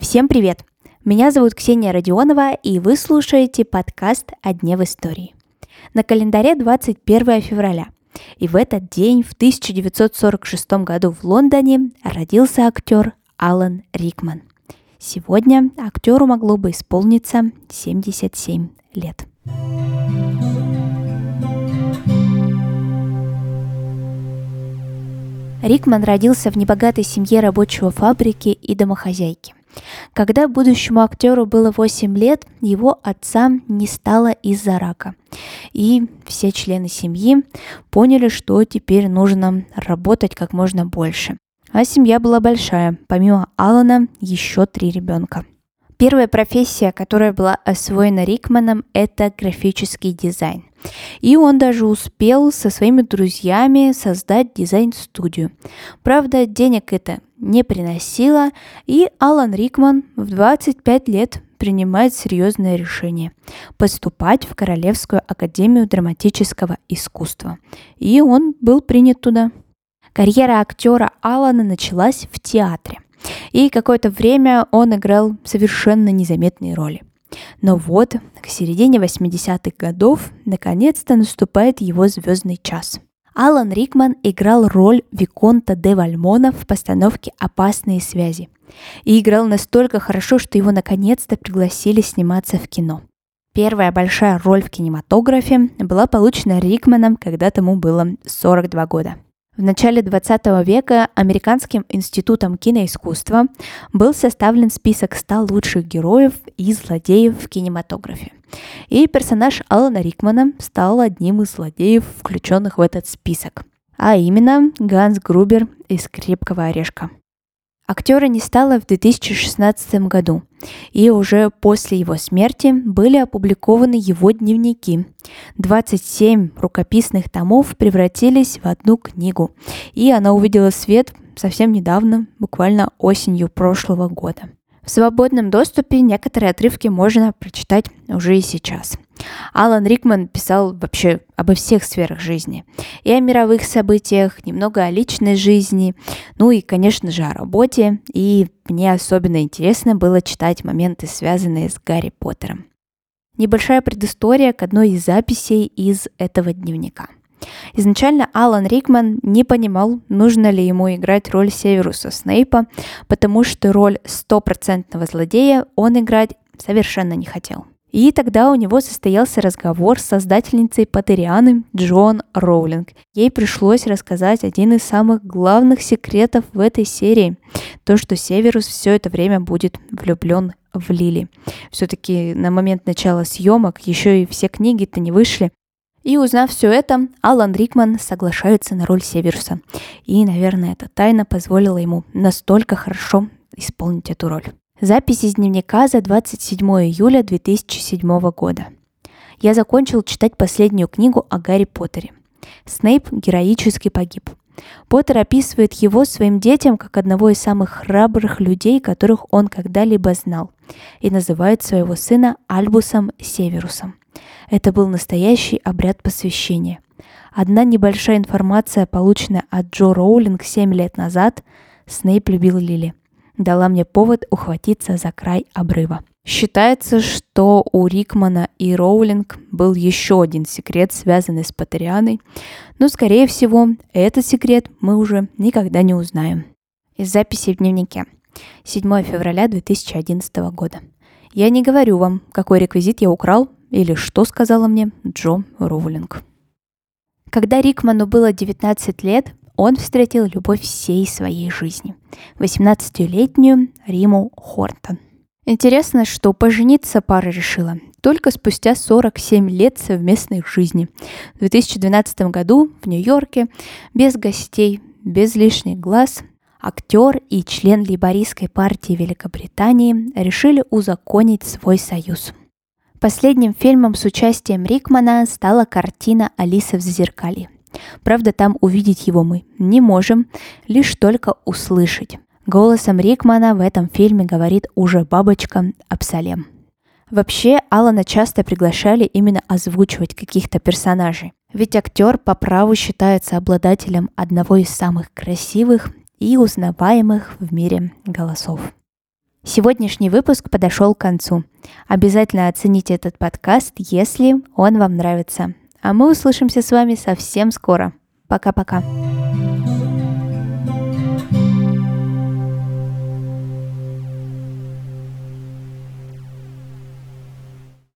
Всем привет! Меня зовут Ксения Родионова, и вы слушаете подкаст «О дне в истории». На календаре 21 февраля, и в этот день, в 1946 году в Лондоне, родился актер Алан Рикман. Сегодня актеру могло бы исполниться 77 лет. Рикман родился в небогатой семье рабочего фабрики и домохозяйки. Когда будущему актеру было 8 лет, его отца не стало из-за рака. И все члены семьи поняли, что теперь нужно работать как можно больше. А семья была большая, помимо Алана еще три ребенка. Первая профессия, которая была освоена Рикманом, это графический дизайн. И он даже успел со своими друзьями создать дизайн-студию. Правда, денег это не приносило, и Алан Рикман в 25 лет принимает серьезное решение – поступать в Королевскую академию драматического искусства. И он был принят туда. Карьера актера Алана началась в театре – и какое-то время он играл совершенно незаметные роли. Но вот, к середине 80-х годов, наконец-то наступает его звездный час. Алан Рикман играл роль Виконта де Вальмона в постановке «Опасные связи». И играл настолько хорошо, что его наконец-то пригласили сниматься в кино. Первая большая роль в кинематографе была получена Рикманом, когда тому было 42 года. В начале 20 века Американским институтом киноискусства был составлен список 100 лучших героев и злодеев в кинематографе. И персонаж Алана Рикмана стал одним из злодеев, включенных в этот список. А именно Ганс Грубер из «Крепкого орешка». Актера не стало в 2016 году, и уже после его смерти были опубликованы его дневники. 27 рукописных томов превратились в одну книгу, и она увидела свет совсем недавно, буквально осенью прошлого года. В свободном доступе некоторые отрывки можно прочитать уже и сейчас. Алан Рикман писал вообще обо всех сферах жизни. И о мировых событиях, немного о личной жизни, ну и, конечно же, о работе. И мне особенно интересно было читать моменты, связанные с Гарри Поттером. Небольшая предыстория к одной из записей из этого дневника – Изначально Алан Рикман не понимал, нужно ли ему играть роль Северуса Снейпа, потому что роль стопроцентного злодея он играть совершенно не хотел. И тогда у него состоялся разговор с создательницей Патерианы Джон Роулинг. Ей пришлось рассказать один из самых главных секретов в этой серии. То, что Северус все это время будет влюблен в Лили. Все-таки на момент начала съемок еще и все книги-то не вышли, и узнав все это, Алан Рикман соглашается на роль Северуса. И, наверное, эта тайна позволила ему настолько хорошо исполнить эту роль. Запись из дневника за 27 июля 2007 года. Я закончил читать последнюю книгу о Гарри Поттере. Снейп героически погиб. Поттер описывает его своим детям как одного из самых храбрых людей, которых он когда-либо знал, и называет своего сына Альбусом Северусом. Это был настоящий обряд посвящения. Одна небольшая информация, полученная от Джо Роулинг 7 лет назад, Снейп любил Лили, дала мне повод ухватиться за край обрыва. Считается, что у Рикмана и Роулинг был еще один секрет, связанный с Патерианой, но, скорее всего, этот секрет мы уже никогда не узнаем. Из записи в дневнике. 7 февраля 2011 года. Я не говорю вам, какой реквизит я украл, или что сказала мне Джо Роулинг. Когда Рикману было 19 лет, он встретил любовь всей своей жизни. 18-летнюю Риму Хортон. Интересно, что пожениться пара решила только спустя 47 лет совместной жизни. В 2012 году в Нью-Йорке без гостей, без лишних глаз, актер и член лейбористской партии Великобритании решили узаконить свой союз. Последним фильмом с участием Рикмана стала картина «Алиса в зазеркалье». Правда, там увидеть его мы не можем, лишь только услышать. Голосом Рикмана в этом фильме говорит уже бабочка Абсалем. Вообще, Алана часто приглашали именно озвучивать каких-то персонажей. Ведь актер по праву считается обладателем одного из самых красивых и узнаваемых в мире голосов. Сегодняшний выпуск подошел к концу. Обязательно оцените этот подкаст, если он вам нравится. А мы услышимся с вами совсем скоро. Пока-пока.